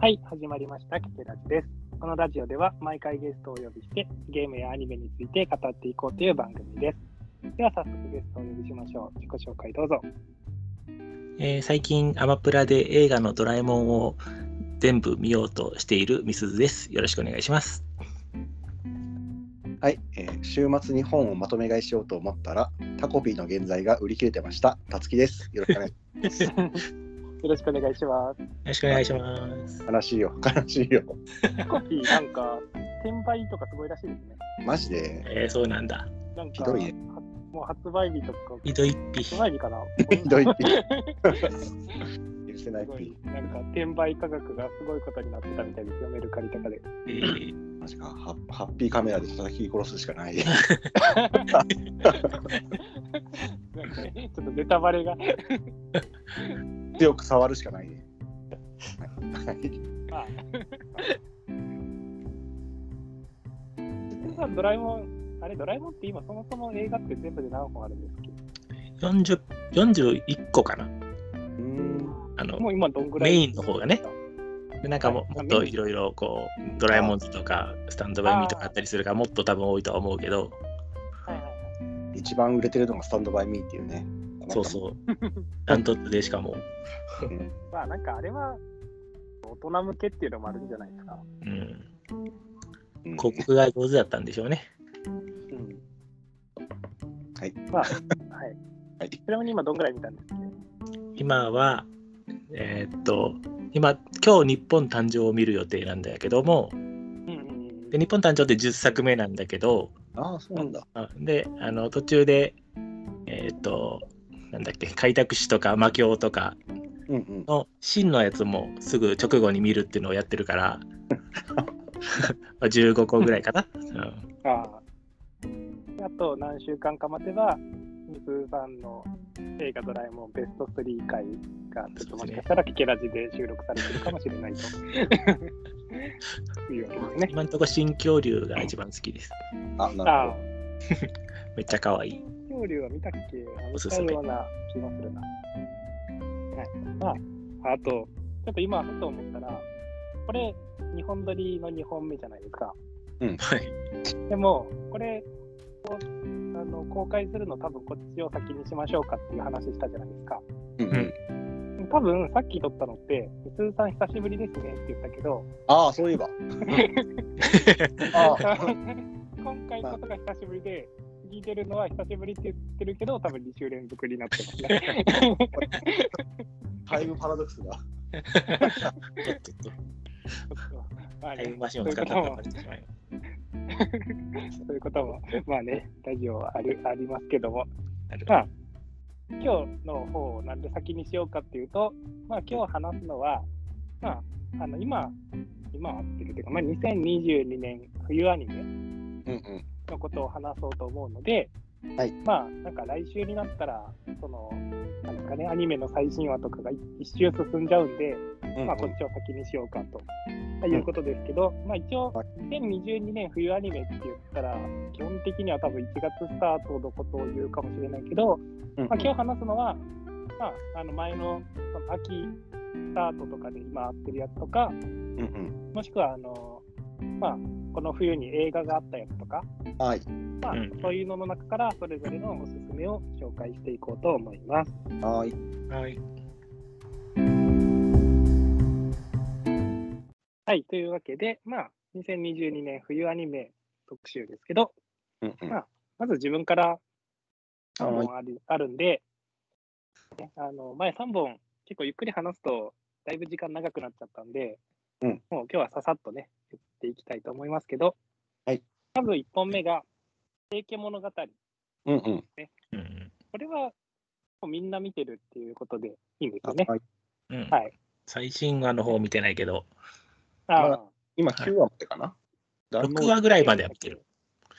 はい、始まりました。キテラジです。このラジオでは毎回ゲストをお呼びしてゲームやアニメについて語っていこうという番組です。では早速ゲストをお呼びしましょう。自己紹介どうぞ。えー最近アマプラで映画のドラえもんを全部見ようとしているみすずです。よろしくお願いします。はい、えー週末に本をまとめ買いしようと思ったら、タコピーの現在が売り切れてました。たつきです。よろしくお願いします。よろしくお願いします。よろしくお願いします。悲しいよ、悲しいよ。コピーなんか転売とかすごいらしいですね。マジで、えーそうなんだ。なんかひどいねはもう発売日とかひどいっぴ。発売日かな。ひどいっぴ許せないすごいピなんか転売価格がすごいことになってたみたいですよ、メルカリとかで。えーマジかハッ、ハッピーカメラで叩き殺すしかない。なんかねちょっとネタバレが。強く触るしかないね。はいはいまあ。ドラえもん、あれ、ドラえもんって今そもそも映画って全部で何本あるんですっけ40 41個かな。うーんあのもう今どんぐらい？メインの方がね。でなんかもはいもっといろいろこうドラえもんズとかスタンドバイミーとかあったりするからもっと多分多いとは思うけど、はいはいはい。一番売れてるのがスタンドバイミーっていうね。そうそう。ダントツでしかも。うん。まあなんかあれは大人向けっていうのもあるんじゃないですか。うん。うん広告が上手だったんでしょうね。うん。はい。まあ、はい。はいちなみに今どんぐらい見たんですか？今は、えーっと、今、今日日本誕生を見る予定なんだけども、うんうんで日本誕生って10作目なんだけど、ああ、そうなんだ。あで、あの途中で、えーっと、なんだっけ、開拓史とか魔境とか。の真のやつもすぐ直後に見るっていうのをやってるから、まあ15個ぐらいかな。うんああ。あと何週間か待てば、みすさんの映画ドラえもんベスト3回が、ちょっともしかしたらキケラジで収録されてるかもしれないと。いうわけですね。今のところ新恐竜が一番好きです。あ、なるほ。めっちゃ可愛い。恐竜は見たっけ？あ見おすすめたような気がするな。はい。まあ、あと、ちょっと今、ふと思ったら、これ、日本撮りの2本目じゃないですか。はい。でも、これをあの公開するの多分こっちを先にしましょうかっていう話したじゃないですか。ど。うんうん多分さっき撮ったのって、みすずさん久しぶりですねって言ったけど、ああ、そういえば。あ あ、今回こそが久しぶりで、聞いてるのは久しぶりって言ってるけど、多分2週連続になってますね。タイムパラドックスが。ちょっとまあねタイムマシンを使ったらバレてしまいそういうことも、まあね、ラジオはあるありますけども、まあ、今日の方をなんで先にしようかっていうと、まあ今日話すのは、まあ、あの今、今合ってるというか、まあ、2022年冬アニメうんうん。のことを話そうと思うので、はい。まあ、なんか来週になったら、その、なんですかね、アニメの最新話とかが一周進んじゃうんで、うんまあ、こっちを先にしようかと、いうことですけど、まあ、一応はい、2022年冬アニメって言ったら、基本的には多分1月スタートのことを言うかもしれないけど、うんまあ、今日話すのは、まあ、あの前のその秋スタートとかで今合ってるやつとか、うんうん。もしくはあの、まあ、この冬に映画があったやつとか、はい。まあうんそういうのの中からそれぞれのおすすめを紹介していこうと思います。はい。はい。はい、というわけで、まあ、2022年冬アニメ特集ですけど、うんうんまあまず自分から3はい本あるあるんで、ねあの前3本結構ゆっくり話すとだいぶ時間長くなっちゃったんで、うんもう今日はささっとね、言っていきたいと思いますけど、はい、まず1本目が、平家物語。うんうん。うんこれはもうみんな見てるっていうことでいいんですよね。はい。うんはい。最新話の方見てないけど、あまだ今9話までかな。6話ぐらいまでは見てる。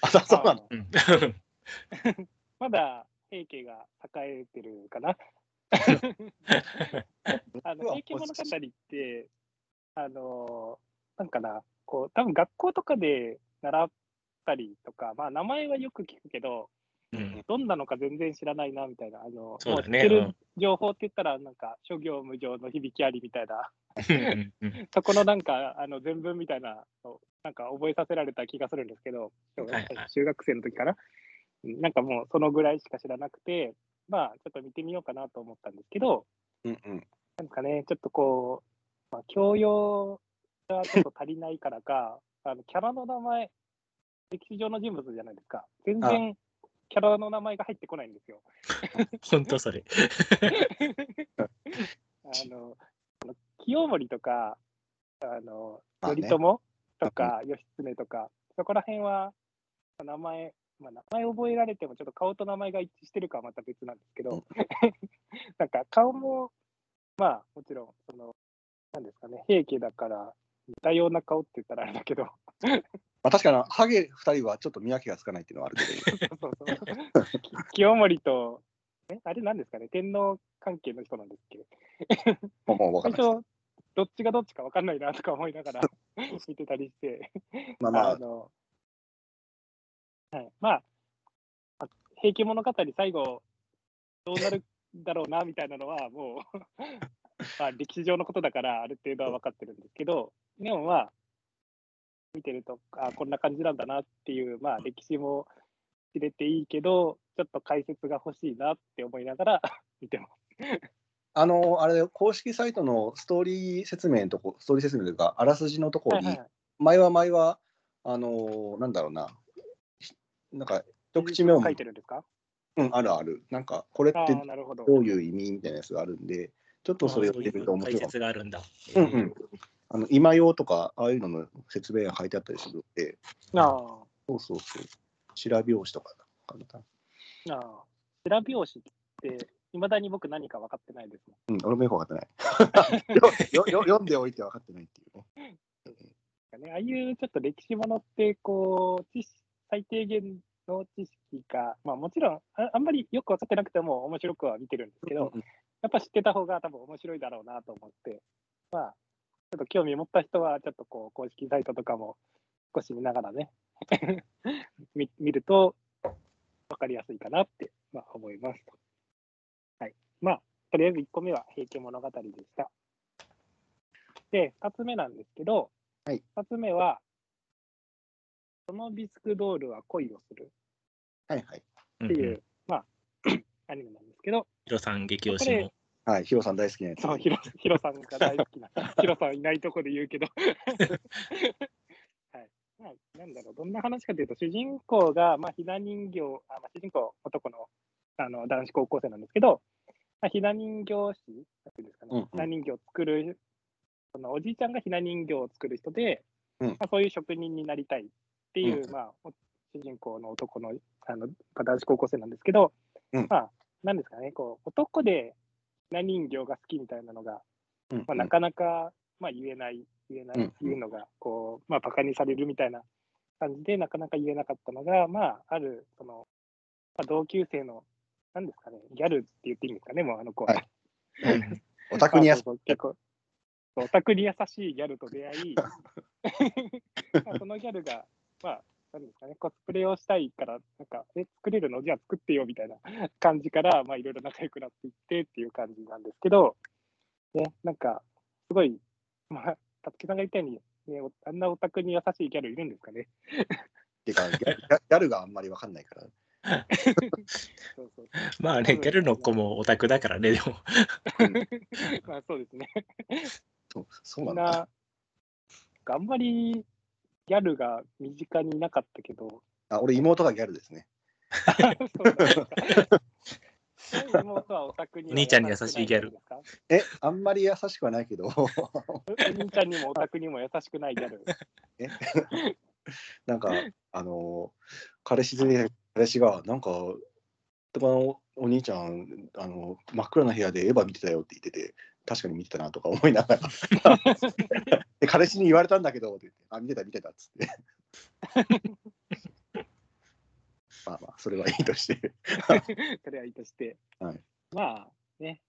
あ、そうそうなの。うん まだ平家が栄えてるかな。あの平家物語って、あのーなんかな、こう、多分学校とかで習ったりとか、まあ名前はよく聞くけど、うん。どんなのか全然知らないなみたいな、あのそう知ってるうん情報って言ったら、なんか諸行無常の響きありみたいな、そこのなんかあの全文みたいなの、なんか覚えさせられた気がするんですけど、いはい中学生の時かな、うんなんかもうそのぐらいしか知らなくて、まあちょっと見てみようかなと思ったんですけど、うんうん。なんですかね、ちょっとこう、まあ、教養がちょっと足りないからか、あのキャラの名前、歴史上の人物じゃないですか。全然キャラの名前が入ってこないんですよ。本当それ。あの、清盛とか、あの、頼朝とか、義経とか、そこら辺は、名前、まあ、名前覚えられても、ちょっと顔と名前が一致してるかはまた別なんですけど、なんか顔も、まあ、もちろん、その、なんですかね、平家だから、似たような顔って言ったらあれだけど、まあ、確かに、ハゲ2人はちょっと見分けがつかないっていうのはあるけど、そうそうき清盛と、えあれなんですかね、天皇関係の人なんですっけ？もうもう分かんない最初、どっちがどっちか分かんないなとか思いながら見てたりして、まあまあ、の、はい、まあ、あ平家物語最後、どうなるだろうなみたいなのは、もう まあ、歴史上のことだから、ある程度は分かってるんですけど、でもまあ、見てると、あこんな感じなんだなっていう、まあ、歴史も知れていいけど、ちょっと解説が欲しいなって思いながら 見てます。あの、あれ公式サイトのストーリー説明のとこ、ストーリー説明というか、あらすじのところに、はいはいはい前は前は、あの、なんだろうな、なんか、一口目を、書いてるんですか？うん、あるある。なんか、これってああ、なるほど。どういう意味？みたいなやつがあるんで、ちょっとそれを見てみると面解白いかも。説があるんだ。うんうん。あの今用とか、ああいうのの説明が書いてあったりするので、あそうそうそう。白拍子とかかな。あ、ああ。白拍子って、いまだに僕何か分かってないですもん。うん、俺もよく分かってない。よよよ読んでおいて分かってないっていうね。ね、ああいうちょっと歴史ものって、こう、知識最低限の知識が、まあもちろんあ、あんまりよく分かってなくても面白くは見てるんですけど、うんやっぱ知ってた方が多分面白いだろうなと思って、まあ、っと興味持った人は、ちょっとこう、公式サイトとかも少し見ながらね、見見ると分かりやすいかなって、まあ、思います。はい。まあ、とりあえず1個目は平家物語でした。で、2つ目なんですけど、はい2つ目は、そのビスクドールは恋をするはいはい。っていう、うんうんまあ、アニメなんですけど、ヒロさん激推しの。はい、ヒロさん大好きなやつ。そう、ヒロヒロさんが大好きな、ヒロさんいないとこで言うけど、はい。まあ、なんだろう、どんな話かというと、主人公が、まあ、ひな人形、あまあ、主人公、男のあの男子高校生なんですけど、まあ、ひな人形師、なんていうんですかね、うんうんひな人形を作る、そのおじいちゃんがひな人形を作る人で、うんまあ、そういう職人になりたいっていう、うんまあ、お主人公の男のあの男子高校生なんですけど、うんまあ、なんですかね、こう男でひな人形が好きみたいなのが、うんまあ、なかなか、まあ、言えない、言えない、うん言うのが、こう、まあ、バカにされるみたいな感じで、なかなか言えなかったのが、まあ、ある、その、まあ、同級生の、なんですかね、ギャルって言っていいんですかね、もうあの子は。はい。オタクにやす まあそうそう結構、そうオタクに優しいギャルと出会い、まあそのギャルが、まあ、なんですかね、コスプレをしたいから、なんか、え、作れるの？じゃあ作ってよみたいな 感じから、まあ、いろいろ仲良くなっていってっていう感じなんですけど、ね、なんか、すごい、まあ、たつきさんが言ったように、ね、おあんなオタクに優しいギャルいるんですかね？てかギャルがあんまり分かんないから。そうそうまあね、ギャルの子もオタクだからね、でも。まあ、そうですね。そうそうみなんんだ。な、あんまりギャルが身近にいなかったけど、あ俺、妹がギャルですね。妹はオタクに兄ちゃんに優しいギャル。え、あんまり優しくはないけど、お兄ちゃんにもオタクにも優しくないギャル。なんか、あの、彼氏で、彼氏が、なんか、とかのお兄ちゃんあの、真っ暗な部屋でエヴァ見てたよって言ってて、確かに見てたなとか思いながら、で 彼氏に言われたんだけどって言って、あ、見てた、見てたっつって。まあまあ、それはいいとして。それはいいとして。はいまあね、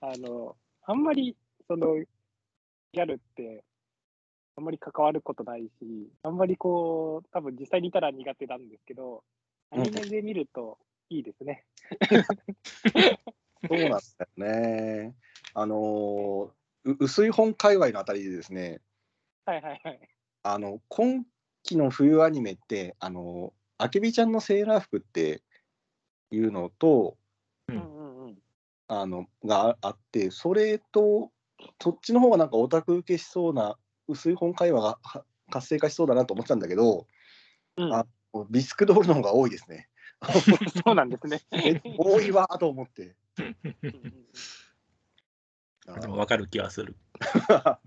あの、あんまりそのギャルって、あんまり関わることないし、あんまりこう、多分実際にいたら苦手なんですけど、アニメで見ると、いいですね。そうなんだよね。あのーう薄い本界隈のあたりでですね、はいはいはい。あの今期の冬アニメって、あのあけびちゃんのセーラー服っていうのと、うんうんうんうん。あのがああって、それと、そっちの方がなんかオタク受けしそうな、薄い本会話がは活性化しそうだなと思ってたんだけど、うんあビスクドールの方が多いですね。そうなんですね。え多いわと思って。でも分かる気はする。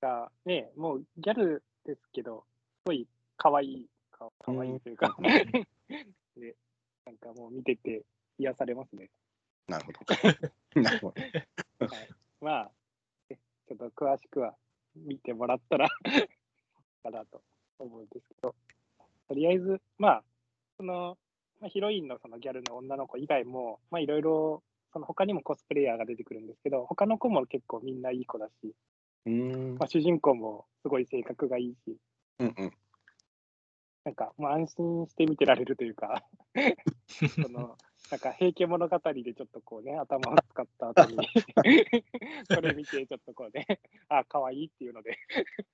がね、もうギャルですけど、すごい可愛い、か可愛いというか、うん で、なんかもう見てて癒されますね。なるほど。なるほど。まあ、ねちょっと詳しくは見てもらったらかなと思うんですけど、とりあえず、まあ、その、まあ、ヒロインのそのギャルの女の子以外も、まあいろいろ、その他にもコスプレイヤーが出てくるんですけど、他の子も結構みんないい子だし、うーんまあ、主人公もすごい性格がいいし、うんうん。なんか、もう安心して見てられるというか、その、なんか、平家物語でちょっとこうね、頭を使った後に、それ見て、ちょっとこうね、あ、可愛いっていうので、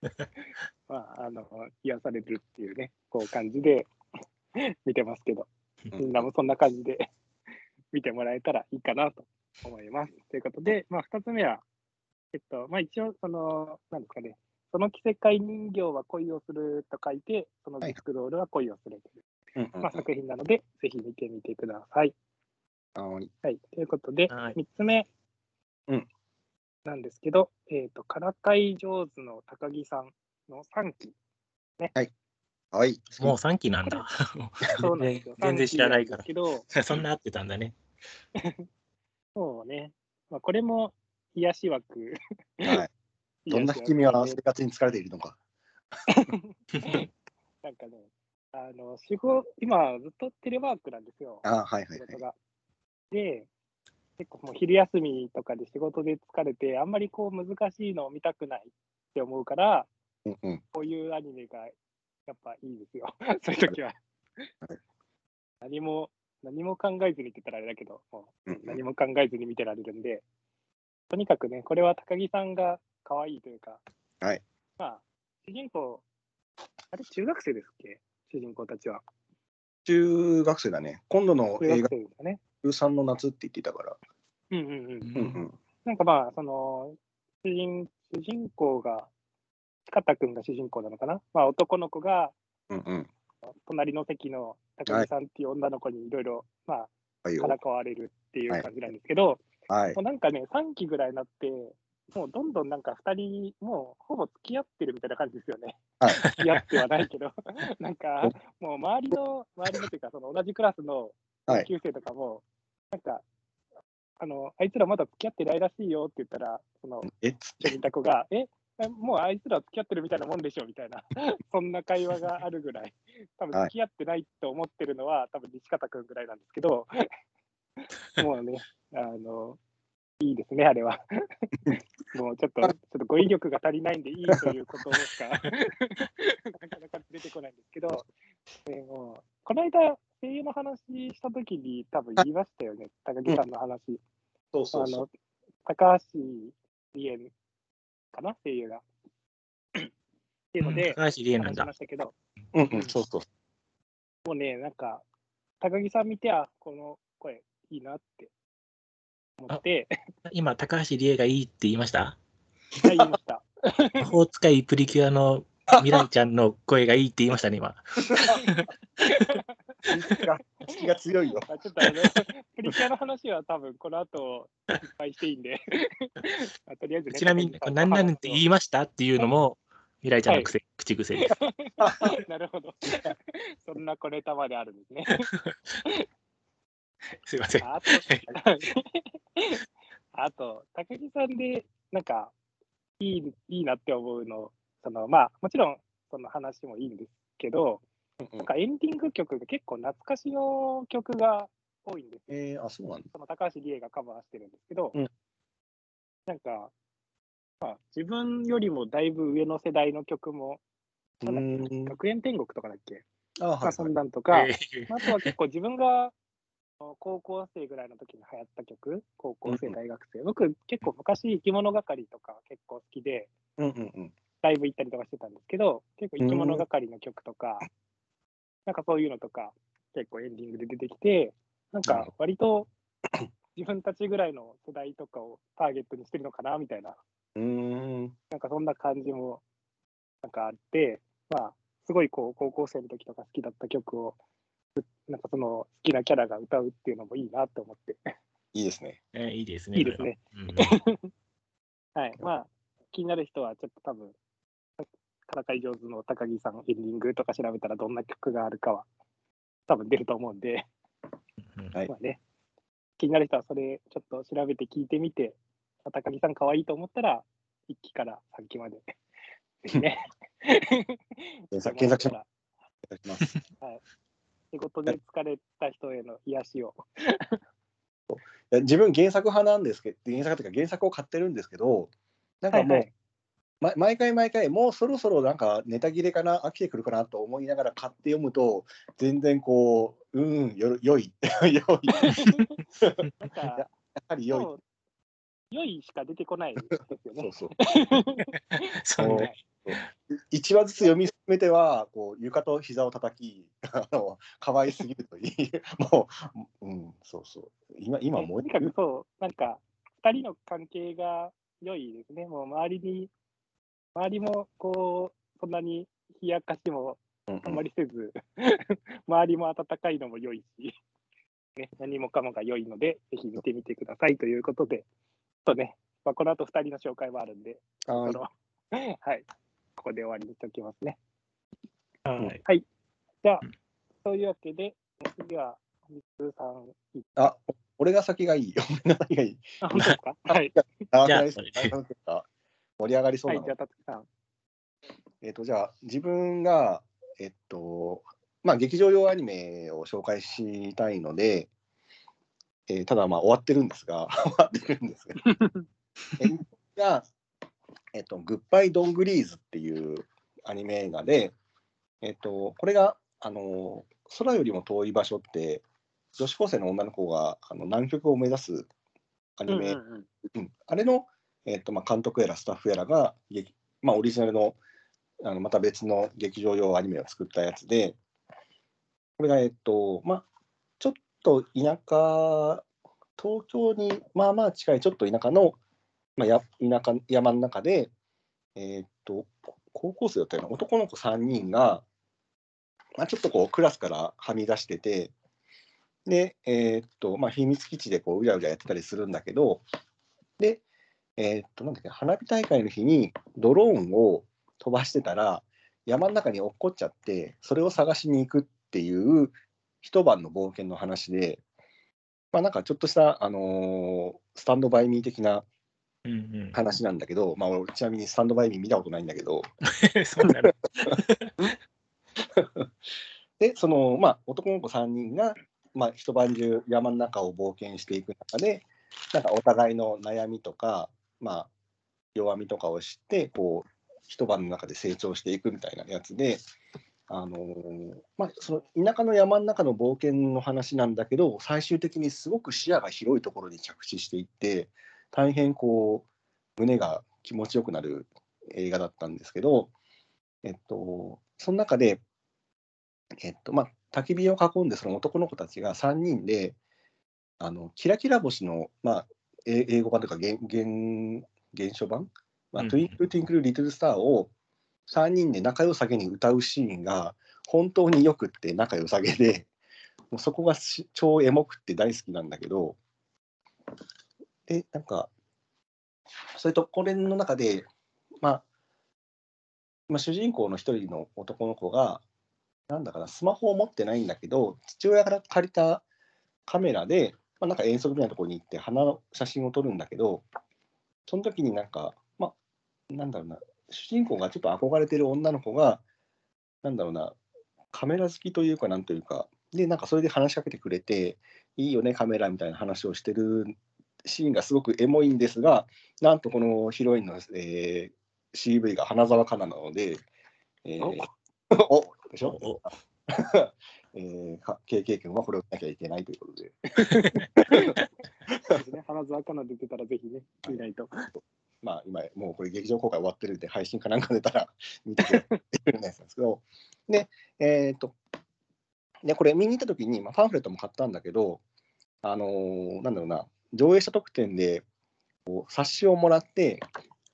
まあ、あの、癒されるっていうね、こう感じで見てますけど、みんなもそんな感じで見てもらえたらいいかなと思います。ということで、まあ、二つ目は、えっと、まあ、一応、その、なんですかね、その着せ替え人形は恋をすると書いて、そのビスクロールは恋をするという、まあ、作品なので、ぜひ見てみてください。はいはい、ということで、はい3つ目うんなんですけど、えっ、と、からかい上手の高木さんの3期。はい。もう3期なんだ。そうなんですよ。全然知らないから3期なんですけど、そんな合ってたんだね。そうね、まあ、これも癒し枠。はい。どんな君は生活に疲れているのか。なんかね、あの、仕事、今ずっとテレワークなんですよ。あはいはいはい。仕事が。で、結構もう昼休みとかで仕事で疲れて、あんまりこう難しいのを見たくないって思うから、うんうん。こういうアニメがやっぱいいですよ。そういう時ははい。何も、何も考えずにって言ったらあれだけど、もう何も考えずに見てられるんで、とにかくね、これは高木さんが可愛いというか、はい。まあ、主人公、あれ、中学生ですっけ？主人公たちは。中学生だね。今度の映画、ね。13の夏って言っていたから。うんうんうん。うんうん。なんかまあ、その、主人、主人公が、近田君が主人公なのかな？まあ、男の子が、うんうん。隣の席の高木さんっていう女の子にいろいろ、まあ、はいよ。からかわれるっていう感じなんですけど、はいもう。なんかね、3期ぐらいになって、もうどんどんなんか2人、もうほぼ付き合ってるみたいな感じですよね。はい付き合ってはないけど、なんか、もう周りの、周りのっていうか、その同じクラスのはい同級生とかも、なんか、あの、あいつらまだ付き合ってないらしいよって言ったら、その、え？った子が、え、え？もうあいつら付き合ってるみたいなもんでしょみたいな、そんな会話があるぐらい、多分はい。付き合ってないと思ってるのは、多分西方君ぐらいなんですけど、もうね、あの、いいですね、あれは。もうちょっと、ちょっと語彙力が足りないんでいいということしか、なかなか出てこないんですけど、でもこの間、声優の話したときに多分言いましたよね、高木さんの話。そうそうそう。あの、高橋理恵かな、声優が。っていうので、高橋理恵なんだ話しま。したけど、うんうん、そうそう。もうね、なんか、高木さん見て、あ、この声いいなって思って、今、高橋理恵がいいって言いました？はい、言いました。魔法使いプリキュアの未来ちゃんの声がいいって言いましたね、今。気が強いよ。あちょっとあの、プリキュアの話は多分この後いっぱいしていいんで、あとりあえずね、ちなみに、何々って言いましたっていうのも、未来ちゃんの癖、口癖です。なるほど。そんな小ネタまであるんですね。すいません。あと、あと、高木さんで、なんか、いい、いいなって思うの、その、まあ、もちろん、その話もいいんですけど、なんかエンディング曲が結構懐かしの曲が多いんですよ。えー、あ、そうなんだ。その高橋理恵がカバーしてるんですけど、うんなんか、まあ、自分よりもだいぶ上の世代の曲も。学園天国とかだっけ？あそんなんとか、えーあとは結構自分が高校生ぐらいの時に流行った曲、高校生、うん大学生、僕結構昔生き物係とか結構好きで、うんうんうん。ライブ行ったりとかしてたんですけど、結構生き物係の曲とか、なんかそういうのとか結構エンディングで出てきて、なんか割と 自分たちぐらいの世代とかをターゲットにしてるのかなみたいな、うーん。なんかそんな感じもなんかあって、まあ、すごいこう高校生の時とか好きだった曲を、なんかその好きなキャラが歌うっていうのもいいなって思って、いいですね。えーいいですね。いいですね。それは。はい、まあ、気になる人はちょっと多分、戦い上手の高木さんエンディングとか調べたらどんな曲があるかは多分出ると思うんで、うん。はい。まあね、気になる人はそれちょっと調べて聞いてみて、まあ高木さん可愛いと思ったら、1期から3期まで、ぜひね。検索しらいただきます。仕事で疲れた人への癒しを。いや自分原作派なんですけど、原作というか原作を買ってるんですけど、なんかもう、はいはいま、毎回毎回、もうそろそろなんかネタ切れかな、飽きてくるかなと思いながら買って読むと、全然こう、うん、よ良い、良い、やなんか、はり良い。そう良いしか出てこないですよねそう。そう。一話ずつ読み進めては、こう床と膝を叩き、あの可愛すぎるといい、もう、うん、そうそう。今、今もうとにかくそう、なんか、二人の関係が良いですね。もう周りに、周りもこう、そんなに冷やかしもうんあんまりせず、周りも温かいのも良いし、ね、何もかもが良いので、ぜひ見てみてくださいということで、ちょっとね、まあ、この後二人の紹介もあるんで、はい。はい、ここで終わりにしておきますね。はい。じゃあ、そういうわけで、次は、みつさん、あ、俺が先がいい。俺が先がいい。あ、本当ですか？はい。あじゃあ大丈夫なんていうか盛り上がりそうは、ないのじゃあ、たつきさん。えっ、と、じゃあ、自分が、えっと、まあ、劇場用アニメを紹介したいので、えーただ、まあ、終わってるんですが、終わってるんですが、えが、えっと、グッバイ・ドングリーズっていうアニメ映画で、えっと、これが、あの、空よりも遠い場所って、女子高生の女の子があの南極を目指すアニメ、うんうんうん。うん。あれの、えっとまあ、監督やらスタッフやらが、まあ、オリジナルのあのまた別の劇場用アニメを作ったやつで、これが、えっとまあ、ちょっと田舎、東京にまあまあ近いちょっと田舎の、まあ、や田舎山の中で、えっと高校生だったような。男の子3人が、まあ、ちょっとこうクラスからはみ出してて、で、えっと、まあ、秘密基地でこううじゃうじゃやってたりするんだけど、で、えーっと、なんだっけ、花火大会の日にドローンを飛ばしてたら、山の中に落っこっちゃって、それを探しに行くっていう一晩の冒険の話で、まあ、なんかちょっとした、あのースタンドバイミー的なうんうん。話なんだけど、まあ、俺ちなみにスタンドバイミー見たことないんだけど、そんなの。で、その、まあ、男の子3人が、まあ、一晩中山の中を冒険していく中で、なんかお互いの悩みとか、まあ、弱みとかを知って、こう、一晩の中で成長していくみたいなやつで、あのーまあ、その田舎の山の中の冒険の話なんだけど、最終的にすごく視野が広いところに着地していって、大変こう、胸が気持ちよくなる映画だったんですけど、えっと、その中で、えっとまあ、焚き火を囲んでその男の子たちが3人であのキラキラ星の、まあ、英語版とか原原原書版、まあうん。トゥインクル・トゥインクル・リトル・スターを3人で仲良さげに歌うシーンが本当によくって仲良さげでもうそこがし超エモくって大好きなんだけどでなんかそれとこれの中で、まあまあ、主人公の一人の男の子がなんだかな、スマホを持ってないんだけど、父親から借りたカメラで、まあ、なんか遠足みたいなところに行って花の写真を撮るんだけど、その時になんか、まあ、なんだろうな、主人公がちょっと憧れてる女の子が、なんだろうな、カメラ好きというか、なんというか、で、なんかそれで話しかけてくれて、いいよね、カメラみたいな話をしてるシーンがすごくエモいんですが、なんとこのヒロインの、えー CV が花澤香菜なので、えーお でしょ？おえー、か KK 君はこれをしなきゃいけないということで。そうですね、花津赤菜出てたらぜひね、見ないと。まあ今、もうこれ劇場公開終わってるんで、配信かなんか出たら見てくれるんですけど、で、えっ、と、で、これ見に行った時に、まあ、パンフレットも買ったんだけど、あのーなんだろうな、入場者特典でこう冊子をもらって、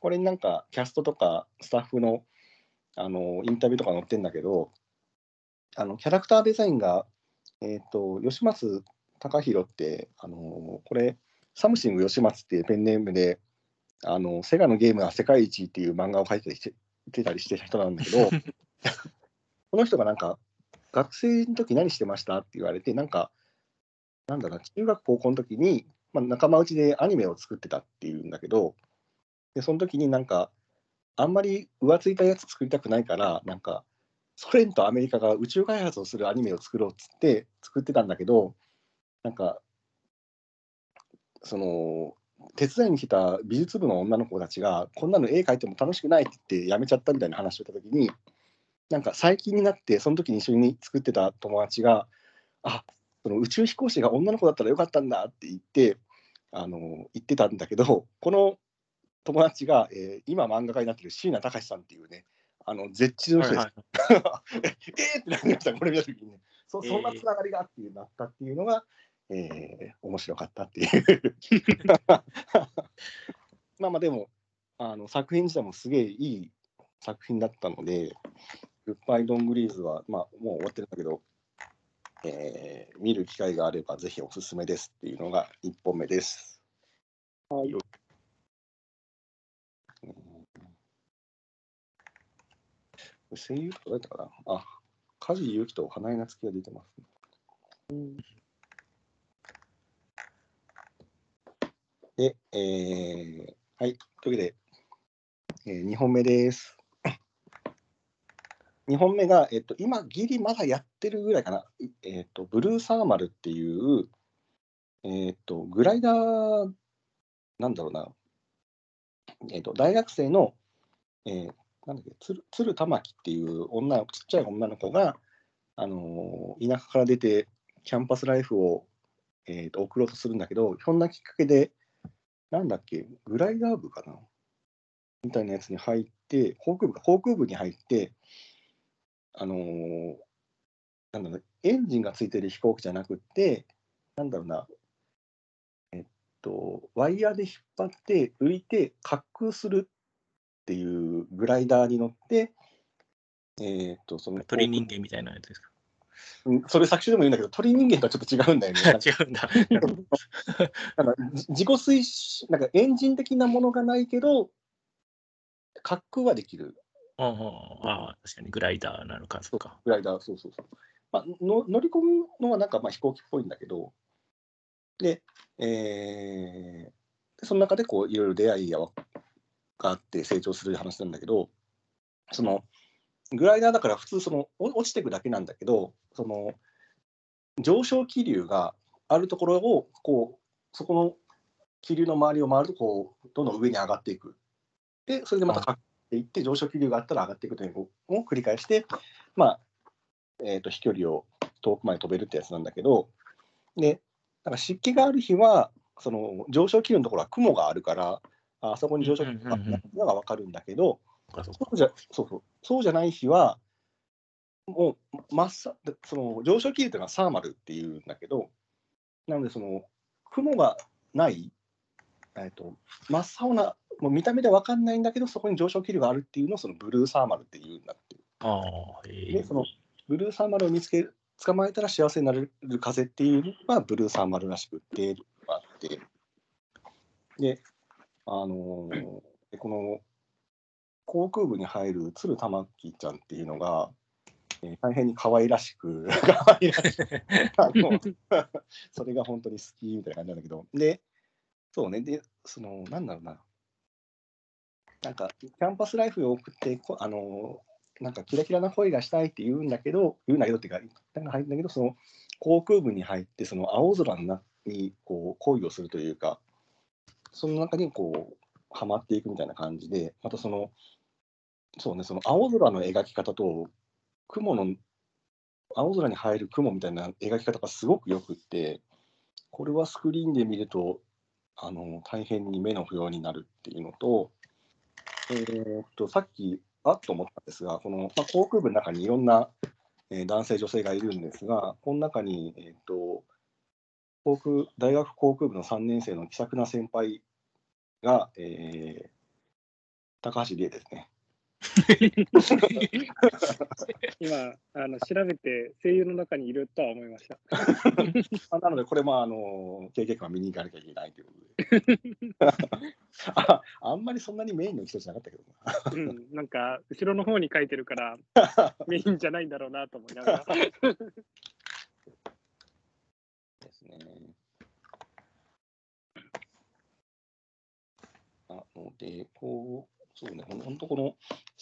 これになんかキャストとかスタッフの、あのーインタビューとか載ってんだけど、あのキャラクターデザインが、えっ、と、吉松孝博って、あのーこれ、サムシング吉松っていうペンネームで、あのセガのゲームは世界一っていう漫画を描いてたりしててたりしてた人なんだけど、この人がなんか、学生の時何してましたって言われて、なんか、なんだろうな、中学高校の時に、まあ、仲間内でアニメを作ってたっていうんだけど、でその時になんか、あんまり浮ついたやつ作りたくないから、なんか、ソ連とアメリカが宇宙開発をするアニメを作ろうっつって作ってたんだけど、なんか、その、手伝いに来た美術部の女の子たちが、こんなの絵描いても楽しくないって言ってやめちゃったみたいな話をしたときに、なんか最近になって、その時に一緒に作ってた友達が、あその宇宙飛行士が女の子だったらよかったんだって言って、あの言ってたんだけど、この友達が、えー今漫画家になってる椎名隆さんっていうね、あの絶地の人です。ええーってなりました、これ見たときにね。そそんなつながりがあっていうなったっていうのが、えー面白かったっていう。まあまあでもあの作品自体もすげえいい作品だったので、グッバイ・ドングリーズは、まあ、もう終わってるんだけど、えー見る機会があればぜひおすすめですっていうのが1本目です。はい。うん声優とか誰だったかなあ、梶裕貴と花江夏樹が出てます、ね。で、えーはい、というわけで、え2本目です。2本目が、えっと、今、ギリまだやってるぐらいかな、えっと、ブルーサーマルっていう、えっと、グライダー、なんだろうな、えっと、大学生の、えーなんだっけ、鶴鶴玉木っていう女、ちっちゃい女の子が、あのー田舎から出て、キャンパスライフを、えーと送ろうとするんだけど、ひょんなきっかけで、なんだっけ、グライダー部かな？みたいなやつに入って、航空部、航空部に入って、あのーなんだろう、エンジンがついてる飛行機じゃなくって、なんだろうな、えっと、ワイヤーで引っ張って、浮いて、滑空するっていうグライダーに乗って、えっと、その、鳥人間みたいなやつですか？うんそれ作詞でも言うんだけど、鳥人間とはちょっと違うんだよね。違うんだ。なんかじ自己推進、なんかエンジン的なものがないけど、滑空はできるうんうんああ、確かにグライダーなのか、そっか。グライダー、そうそうそう。まあ、の乗り込むのはなんかまあ飛行機っぽいんだけど、で、えーでその中でこういろいろ出会いやがあって成長する話なんだけど、そのグライダーだから普通そのお落ちていくだけなんだけど、その上昇気流があるところをこうそこの気流の周りを回るとこうどんどん上に上がっていく。で、それでまたかっていって上昇気流があったら上がっていくというのを繰り返して、まあ、えー、と飛距離を遠くまで飛べるってやつなんだけど、で、なんか湿気がある日は、その上昇気流のところは雲があるから、あそこに上昇気流があるのが分かるんだけど、そうじゃそうそう。そうじゃない日は、もう真っさでその上昇気流っていうのはサーマルっていうんだけど、なので、その雲がない、えー、と真っ青な、もう見た目で分かんないんだけど、そこに上昇気流があるっていうのをそのブルーサーマルっていうんだって。ああ、え。で、そのブルーサーマルを見つけ捕まえたら幸せになれる風っていうのがブルーサーマルらしくってあって、で、あのーこの航空部に入る鶴玉木ちゃんっていうのが、えー大変に可愛らしく、可愛らしく それが本当に好きみたいな感じなんだけど、で、そうね、で、その、なんだろうな、なんか、キャンパスライフを送って、こあの、なんかキラキラな恋がしたいって言うんだけど、言うんだけどっていうか、一旦入るんだけど、その航空部に入って、その青空の中にこう恋をするというか、その中にこう、はまっていくみたいな感じで、またその、そうね、その青空の描き方と、雲の青空に映える雲みたいな描き方がすごくよくって、これはスクリーンで見ると、あの大変に目の不要になるっていうのと、えーっとさっき、あっと思ったんですが、この、まあ、航空部の中にいろんな、えー男性、女性がいるんですが、この中に、えーっと航空大学航空部の3年生の気さくな先輩が、えー高橋理恵ですね。今あの、調べて声優の中にいるとは思いました。あなので、これもあの経験官見に行かなきゃいけないということで あ。あんまりそんなにメインの人じゃなかったけどな。うん、なんか、後ろの方に書いてるから、メインじゃないんだろうなと思いながら。ね。なので、こう、そうね、ほんほんとこの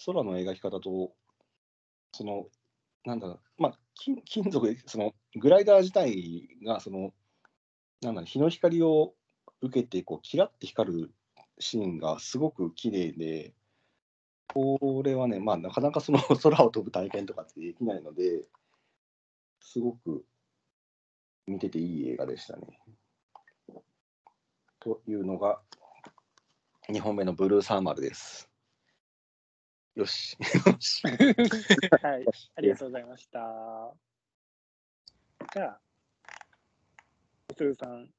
空の描き方と、その、なんだろう、まあ、金金属で、そのグライダー自体が、その、なんだろう、日の光を受けて、こう、キラッて光るシーンがすごく綺麗で、これはね、まあ、なかなかその 空を飛ぶ体験とかってできないので、すごく見てていい映画でしたね。というのが、2本目のブルーサーマルです。よし。よしはい、ありがとうございました。じゃあ、すずさん、い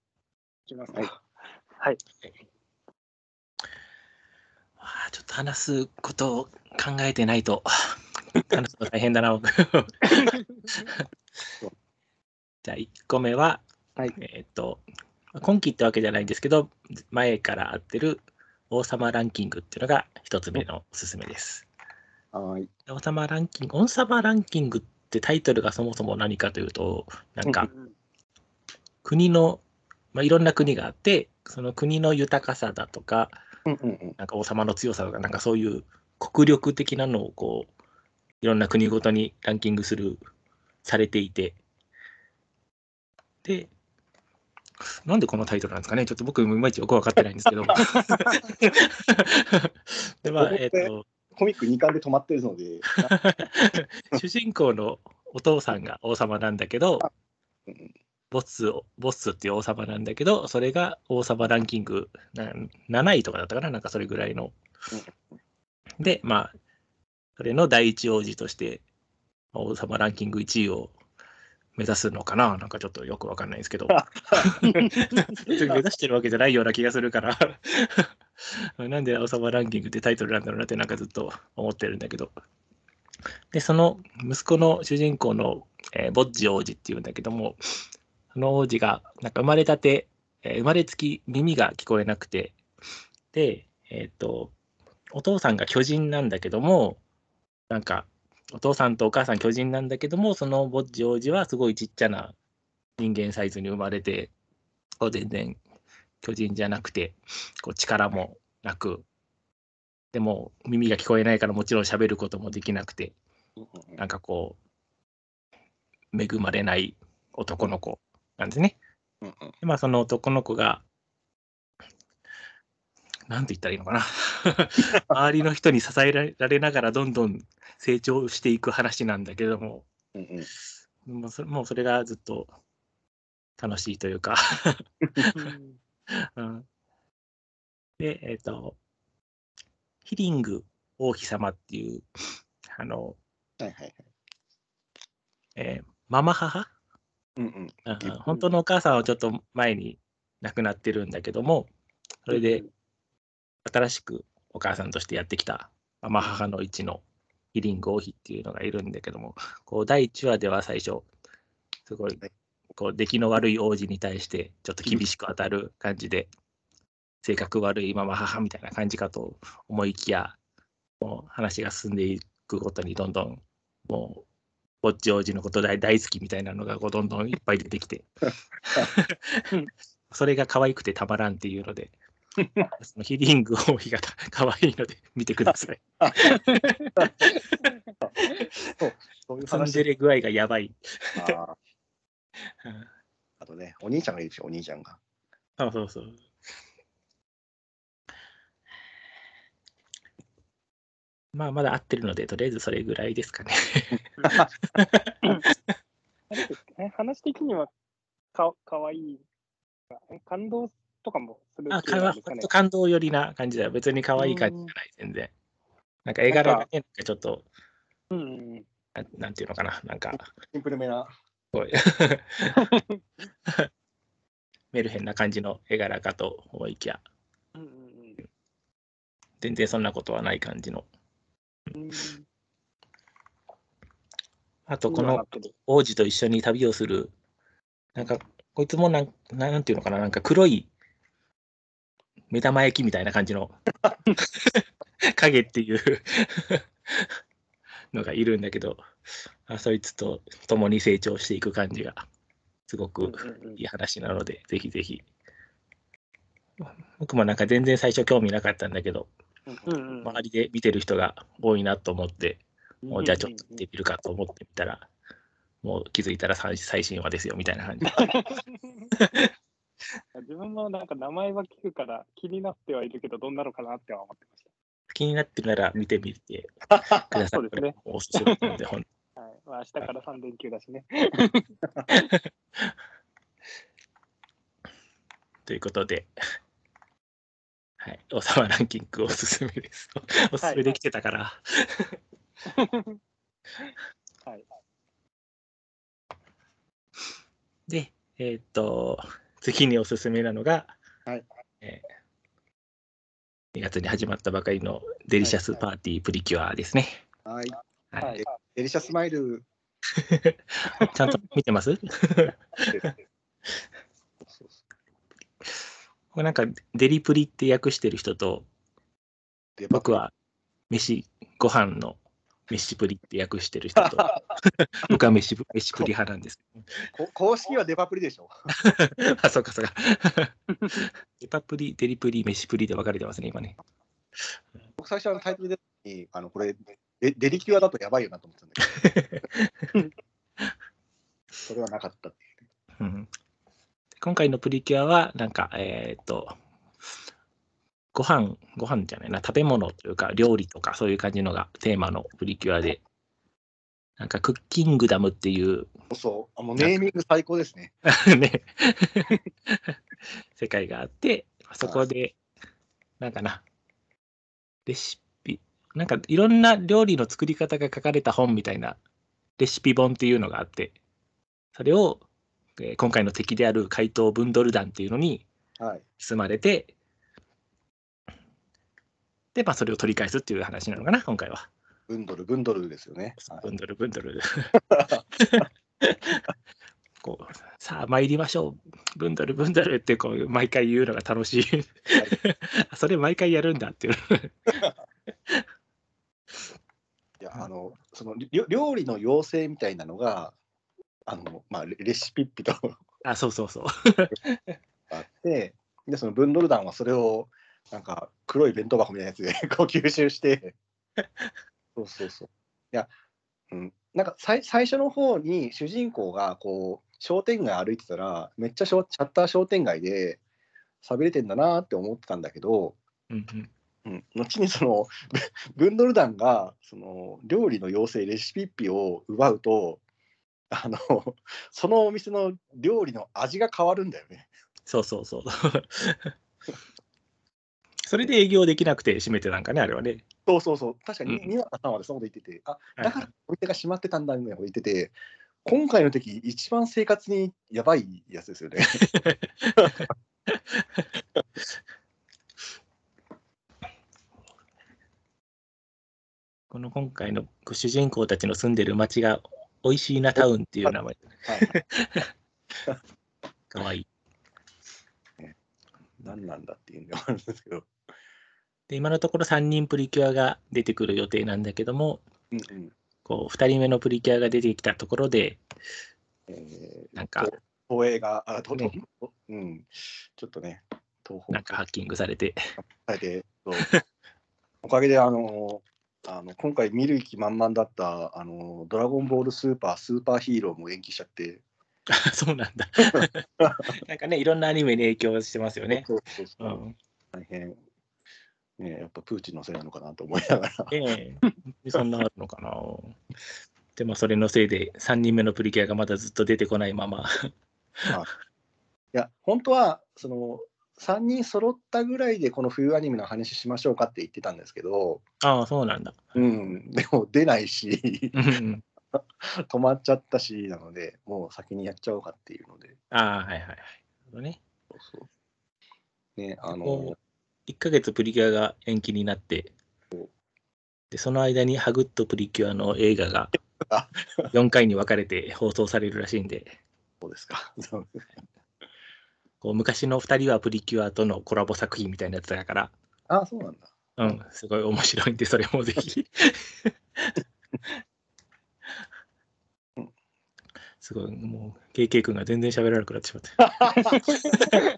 きますか。はいはい。わあちょっと話すことを考えてないと話すの大変だな、僕。じゃあ、1個目は、はいえーっと、今期ってわけじゃないんですけど、前から合ってる王様ランキングっていうのが1つ目のおすすめです。はい。王様ランキング、王様ランキングってタイトルがそもそも何かというと、なんかうん国の、まあ、いろんな国があって、その国の豊かさだとか、うんうんうん。なんか王様の強さとか、なんかそういう国力的なのをこう、いろんな国ごとにランキングする、されていて、で、なんでこのタイトルなんですかね？ちょっと僕、いまいちよく分かってないんですけど。で、まあ、えっ、と、コミック2巻で止まってるので、主人公のお父さんが王様なんだけどうん、ボスを、ボスっていう王様なんだけど、それが王様ランキングな7位とかだったかな、なんかそれぐらいの。で、まあ、それの第一王子として、王様ランキング1位を目指すのかな？なんかちょっとよくわかんないですけど。目指してるわけじゃないような気がするから。なんで王様ランキングってタイトルなんだろうなってなんかずっと思ってるんだけど。で、その息子の主人公の、えーボッジ王子っていうんだけども、その王子がなんか生まれたて、えー生まれつき耳が聞こえなくて、で、えっ、と、お父さんが巨人なんだけども、なんか、お父さんとお母さん巨人なんだけども、そのボッジ王子はすごいちっちゃな人間サイズに生まれて、全然巨人じゃなくて、こう力もなく、でも耳が聞こえないからもちろん喋ることもできなくて、なんかこう、恵まれない男の子なんですね。でまあその男の子が、なんて言ったらいいのかな。周りの人に支えられながらどんどん成長していく話なんだけども、うんうん。もうそれもうそれがずっと楽しいというか、うん。で、えっ、と、ヒリング王妃様っていう、あの、はいはいはい。えーママ母？うんうん。うん本当のお母さんはちょっと前に亡くなってるんだけども、それで新しくお母さんとしてやってきたママ母の一のヒリング王妃っていうのがいるんだけども、こう第1話では最初、すごいはい。こう出来の悪い王子に対してちょっと厳しく当たる感じで、性格悪いママ母みたいな感じかと思いきや、もう話が進んでいくごとにどんどんもう、ぼっち王子のこと大大好きみたいなのがこうどんどんいっぱい出てきて、それが可愛くてたまらんっていうので、そのヒリング王妃が可愛いので見てください。そういうツン話デレ具合がやばい。あとね、お兄ちゃんがいるでしょ、お兄ちゃんが。そうそうそう。まあ、まだ合ってるので、とりあえずそれぐらいですかね。話的にはかかわいい。え感動とかもするあ、系かわなんですかね。感動寄りな感じだよ。別に可愛い感じじゃない、全然。なんか絵柄がね、なんかちょっと、うんうんうん。ななんていうのかな、なんか、シンプルめな。こう メルヘンな感じの絵柄かと思いきや、うんうん全然そんなことはない感じの。うんうん。あと、この王子と一緒に旅をする、なんか、こいつもなん、なんていうのかな、なんか黒い目玉焼きみたいな感じの。影っていう。のがいるんだけど、あそいつと共に成長していく感じが、すごくうんうんうん。いい話なので、ぜひぜひ。僕もなんか全然最初興味なかったんだけど、うんうん周りで見てる人が多いなと思って、もうじゃあちょっと見うんてみるかと思ってみたら、もう気づいたら最最新話ですよみたいな感じ。自分もなんか名前は聞くから気になってはいるけど、どんなのかなっては思ってまし気になってるなら見てみてください。そうですねおすすめなので、ほんた。はいまあ、明日から3連休だしね。ということで、はい、王様ランキングおすすめです。おすすめできてたから。はい。で、えーっと、次におすすめなのが、はいえー2月に始まったばかりのデリシャスパーティープリキュアですね。はい。はいはい。デリシャスマイル。ちゃんと見てます？これなんかデリプリって訳してる人と、で僕は飯、ご飯の飯プリって訳してる人と、僕は飯プ飯プリ派なんです。こ公式はデパプリでしょ。あ、そうかそうか。デパプリ、デリプリ、飯プリで分かれてますね、今ね。僕最初あのタイトルでにあのこれデデリキュアだとやばいよなと思ってたんだけど。それはなかったっていう。うん、今回のプリキュアは、なんか、えーっと、ご飯、ご飯じゃないな、食べ物というか、料理とか、そういう感じのがテーマのプリキュアで、なんか、クッキングダムっていう、そうそう。あもうネーミング最高ですね。ね、世界があって、そこで、なんかな、レシピ、なんかいろんな料理の作り方が書かれた本みたいなレシピ本っていうのがあって、それを、えー今回の敵である怪盗ブンドル団っていうのにはい。包まれて、で、まあ、それを取り返すっていう話なのかな、今回は。ブンドル、ブンドルですよね。はいブンドル、ブンドル。こうさあ参りましょう、ブンドル、ブンドルってこう毎回言うのが楽しい。あ それ毎回やるんだっていう。いや、あの、そのりょ料理の妖精みたいなのが、あの、まあ、レレシピッピとあ、そうそうそう。あって、で、そのブンドル団はそれを、なんか、黒い弁当箱みたいなやつで こう吸収して、そうそうそう。いや、うん、なんか最最初の方に主人公がこう商店街歩いてたらめっちゃシャッター商店街で喋れてんだなって思ってたんだけど、うんうんうん、後にその ブブンドル団がその料理の妖精レシピッピを奪うとあのそのお店の料理の味が変わるんだよね。そうそうそう。それで営業できなくて閉めてたんかね、あれはね。そうそうそう確かにうんニワさんまでそのこと言ってて、あはいだからお店が閉まってたんだみたいなこと言ってて今回の時一番生活にやばいやつですよね。この今回の主人公たちの住んでる町が、美味しいなタウンっていう名前。はい、かわいい。何なんだっていうのがあるんですけど。で、今のところ3人プリキュアが出てくる予定なんだけども、うんうん。こう2人目のプリキュアが出てきたところで、えーなんか、東映が、あと、ねとうん、ちょっとね、東方。なんかハッキングされて、おかげで、あの、あの今回見る気満々だったあの「ドラゴンボールスーパースーパーヒーロー」も延期しちゃって、あ そうなんだ。なんかね、いろんなアニメに影響してますよね。大変、ね、やっぱプーチンのせいなのかなと思いながら。ええそんなあるのかな。でもそれのせいで3人目のプリキュアがまだずっと出てこないまま。いや、本当は、その、3人揃ったぐらいでこの冬アニメの話しましょうかって言ってたんですけど、ああ、そうなんだ。うん、でも出ないし、うん 止まっちゃったし、なので、もう先にやっちゃおうかっていうので、ああ、はいはいはい。ね。そうそうね、あのこ、1ヶ月プリキュアが延期になって、でその間にハグッとプリキュアの映画があ4回に分かれて放送されるらしいんで、そうですか。こう昔の2人はプリキュアとのコラボ作品みたいなやつだから、あ、そうなんだ。うん、すごい面白いんで、それもぜひ。すごい、もう、KK 君が全然喋らなくなってしまって。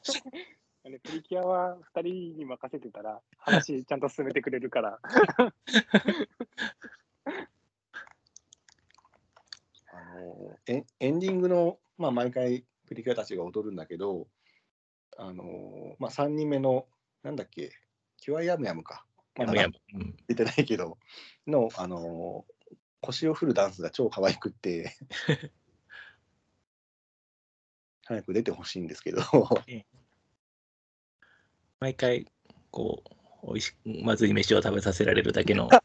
あのプリキュアは2人に任せてたら、話ちゃんと進めてくれるから、あのエンエンディングの、まあ、毎回プリキュアたちが踊るんだけど、あのまあ、3人目の、なんだっけ、キュアヤムヤムか。まだやむやむうん。出てないけど、の、あの腰を振るダンスが超可愛くって、早く出てほしいんですけど、毎回、こう、おいしまずい飯を食べさせられるだけの、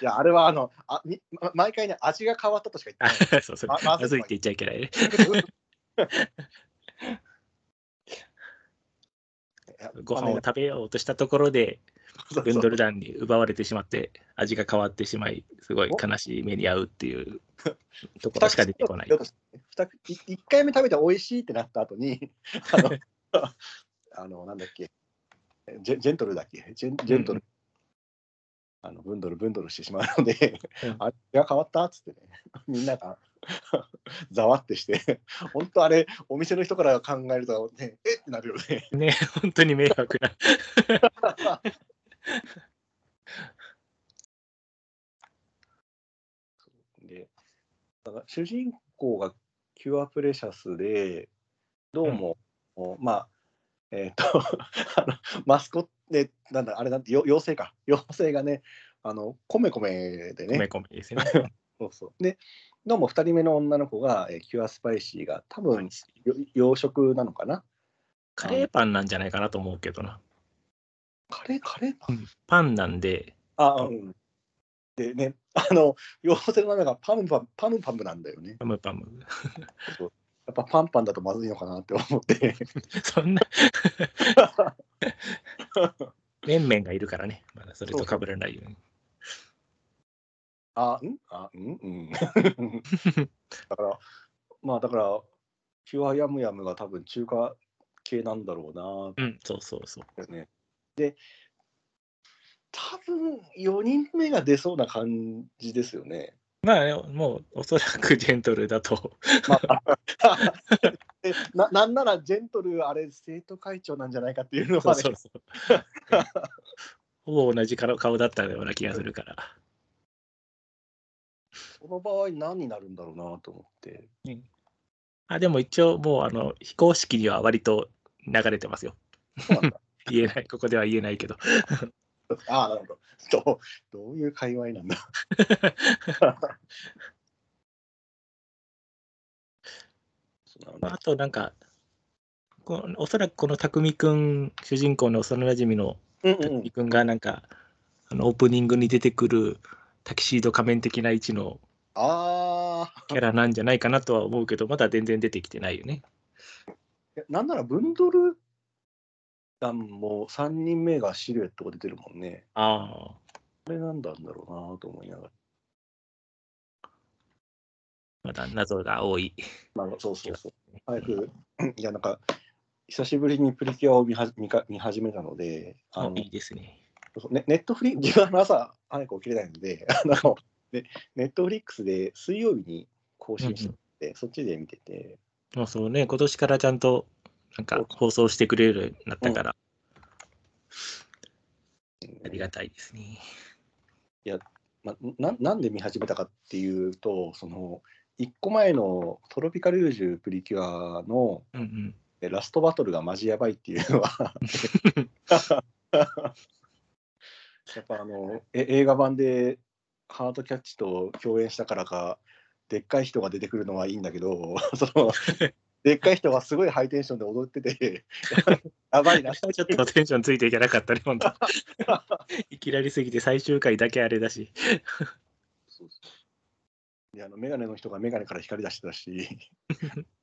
いや、あれはあのあみま毎回ね、味が変わったとしか言ってない。そうそうままずいって言っちゃいけないね。ご飯を食べようとしたところで、ブンドル団に奪われてしまって、味が変わってしまい、すごい悲しい目に遭うっていうところしか出てこない。1回目食べて美味しいってなった後に、あの、あのなんだっけ。ジェ、ジェントルだっけ？ジェンジェントル、あのブンドルブンドルしてしまうので、うん。あれが変わったっつってね、みんなが ざわってして、本当あれ、お店の人から考えると、ね、えってなるよね。ね、本当に迷惑な。で、だから主人公がキュアプレシャスで、どうも、おまあ、えっ、と あの、マスコットで、なんだ、あれなんて、よ妖精か、妖精がね、あの、コメコメでね、米米ですね。そうそう。で、どうも2人目の女の子が、えーキュアスパイシーが、多分よ洋食なのかなカレーパンなんじゃないかなと思うけどな。カレー、カレーパン、パンなんで、あ、うん。でね、あの、妖精の名前がパムパム、パムパムなんだよね。パムパム。やっぱパンパンだとまずいのかなって思って。そんな。メンメンがいるからね。まだそれと被らないように。あ、ん？あ、うん？うん。だから、まあだから、キュアヤムヤムが多分中華系なんだろうなうん、そうそうそう。ね。で、多分4人目が出そうな感じですよね。まあね、もうおそらくジェントルだと。まあ、で ななんならジェントル、あれ、生徒会長なんじゃないかっていうのはね、そうそうそう。ほぼ同じ顔顔だったような気がするから。その場合何になるんだろうなと思って。あでも一応もうあの非公式には割と流れてますよ。言えない、ここでは言えないけど。ああ、なるほど。どうどういう界隈 なんだ？あとなんか、このおそらくこの匠くん、主人公の幼なじみの匠くんがなんか、あのオープニングに出てくるタキシード仮面的な位置の キャラなんじゃないかなとは思うけど、まだ全然出てきてないよね。なんならブンドル団も3人目がシルエットが出てるもんね。ああ。これなんだんだろうなと思いながら。まだ謎が多い。まあ、そうそうそう。早く、いや、なんか、久しぶりにプリキュアを見は見か見始めたので、あのあいいですね。ネネットフリ 自分は朝早く起きれないので、あのねネットフリックスで水曜日に更新してて、そっちで見てて、もうそうね、今年からちゃんとなんか放送してくれるようになったから、ありがたいですね。まななんで見始めたかっていうと、その1個前のトロピカルージュプリキュアのうんうん。えラストバトルがマジやばいっていうのは やっぱあのえ映画版でハードキャッチと共演したからか、でっかい人が出てくるのはいいんだけど、そのでっかい人がすごいハイテンションで踊ってて、やばいな。ちょっとテンションついていけなかったね、本当。いきなりすぎて最終回だけあれだし。そうそうであのメガネの人がメガネから光り出してたし、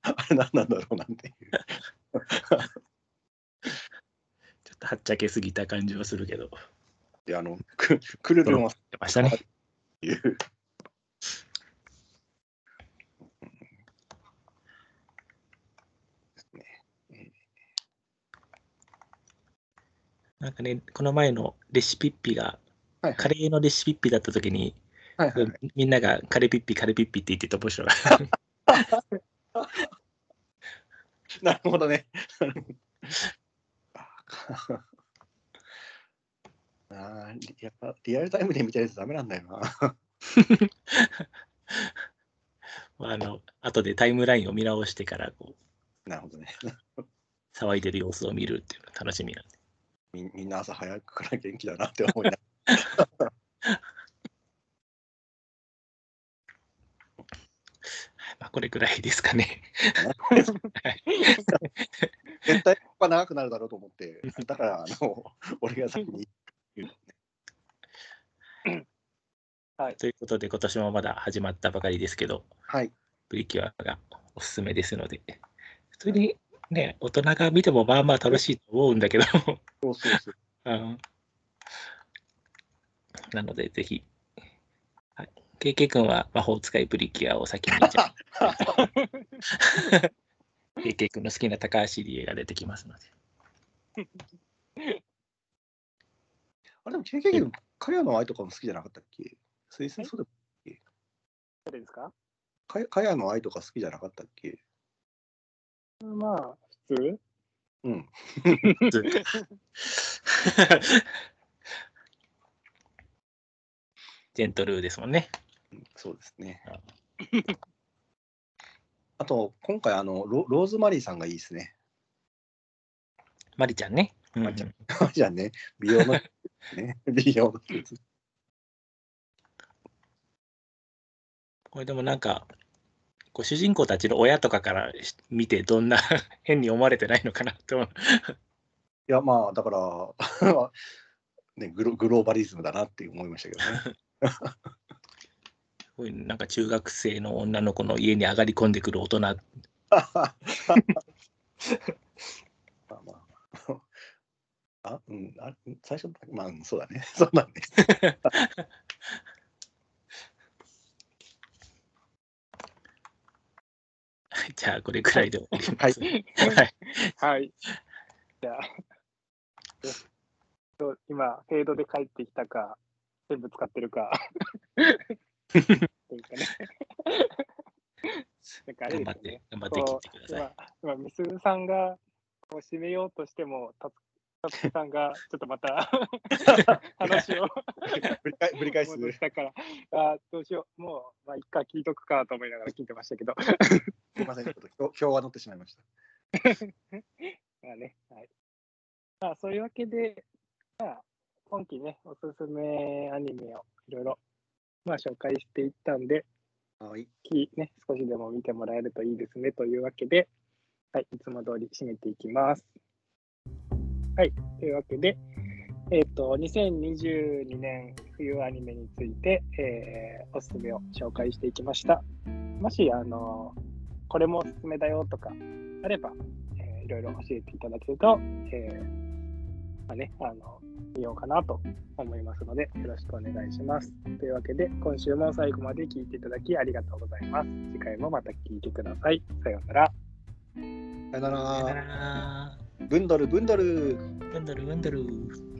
あれ何なんだろうなんていう。ちょっとはっちゃけすぎた感じはするけど。で、あの、くくるるんは出ましたね。っていう。なんかね、この前のレシピッピが、はいカレーのレシピッピだった時に、はいはいはい。みんながカレピッピ、カレピッピって言ってた面白い。なるほどね。あやっぱリアルタイムで見たやつダメなんだよな。あの後でタイムラインを見直してからこうなるほどね。騒いでる様子を見るっていうのが楽しみなんで。み みんな朝早くから元気だなって思いなが まあ、これくらいですかね。ら。絶対他長くなるだろうと思って、だから、あの、俺が先に言う。ということで、今年もまだ始まったばかりですけど、はい。プリキュアがおすすめですので、普通にね、大人が見てもまあまあ楽しいと思うんだけど、そうそうそう。うん。なので、ぜひ、はい、KK 君は魔法使いプリキュアを先にじゃあ KK 君の好きな高橋理恵が出てきますので。あれでも KK のカヤの愛とかも好きじゃなかったっけ？水星そうで誰ですか？かカヤの愛とか好きじゃなかったっけ？まあ、普通うん。ジェントルーですもんね。そうですね。あと、今回あのロ、ローズマリーさんがいいですね。マリちゃんね。うんマリちゃん じゃあね、美容の、ね、美容のこれでもなんか、こう主人公たちの親とかからし見て、どんな 変に思われてないのかなと。いや、まあ、だから、ねグロ、グローバリズムだなって思いましたけどね。こういうなんか中学生の女の子の家に上がり込んでくる大人、まあまあ。あ、うん、あ最初、まあ、うんそうだね。そうだね。じゃあこれくらいで終わります。はいはいはい。じゃあ、えと今、フェードで帰ってきたか、全部使ってるか。というかね。なんかあれ頑張ってですよね。、頑張って切ってください。今、今みすずさんがこう締めようとしても、たつたつきさんがちょっとまた話をぶり返ぶり返す。戻したから、あーどうしよう、もう、まあ、一回聞いとくかと思いながら聞いてましたけど。すみません、ちょっと今日今日は乗ってしまいました。まあね、はい。まあ、そういうわけで、まあ、今期ね、おすすめアニメをいろいろ、まあ、紹介していったんで、はい。きね、少しでも見てもらえるといいですねというわけで、はい、いつも通り締めていきます。はい、というわけで、えっ、と、2022年冬アニメについて、えーおすすめを紹介していきました。もし、あの、これもおすすめだよとかあれば、えーいろいろ教えていただけると、えーまあね、あの、見ようかなと思いますので、よろしくお願いします。というわけで、今週も最後まで聞いていただきありがとうございます。次回もまた聞いてください。さようなら。さよなさよなら。ら。ブンドル、ブンドル。ブンドルブンドル。